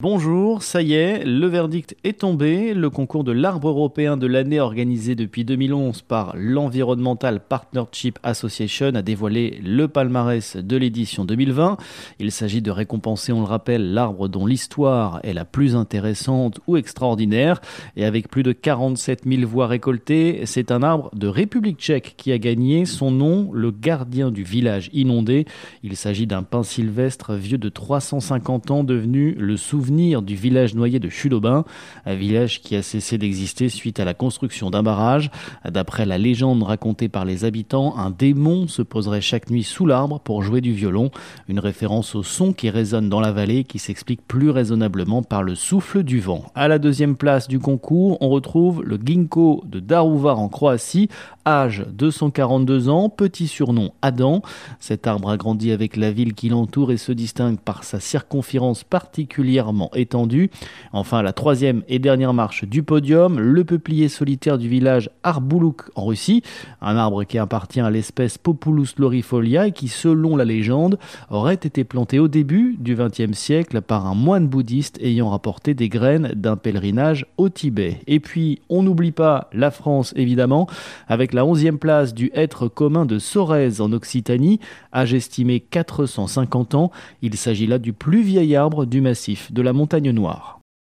Bonjour, ça y est, le verdict est tombé. Le concours de l'arbre européen de l'année organisé depuis 2011 par l'Environmental Partnership Association a dévoilé le palmarès de l'édition 2020. Il s'agit de récompenser, on le rappelle, l'arbre dont l'histoire est la plus intéressante ou extraordinaire. Et avec plus de 47 000 voix récoltées, c'est un arbre de République tchèque qui a gagné son nom, le gardien du village inondé. Il s'agit d'un pin sylvestre vieux de 350 ans devenu le souvenir du village noyé de Chulobin, un village qui a cessé d'exister suite à la construction d'un barrage. D'après la légende racontée par les habitants, un démon se poserait chaque nuit sous l'arbre pour jouer du violon, une référence au son qui résonne dans la vallée qui s'explique plus raisonnablement par le souffle du vent. À la deuxième place du concours, on retrouve le ginkgo de Daruvar en Croatie, âge 242 ans, petit surnom Adam. Cet arbre a grandi avec la ville qui l'entoure et se distingue par sa circonférence particulièrement étendu. Enfin, la troisième et dernière marche du podium, le peuplier solitaire du village Arboulouk en Russie, un arbre qui appartient à l'espèce Populus lorifolia et qui, selon la légende, aurait été planté au début du XXe siècle par un moine bouddhiste ayant rapporté des graines d'un pèlerinage au Tibet. Et puis, on n'oublie pas la France, évidemment, avec la onzième place du être commun de Sorèze en Occitanie, âge estimé 450 ans. Il s'agit là du plus vieil arbre du massif de la Montagne Noire.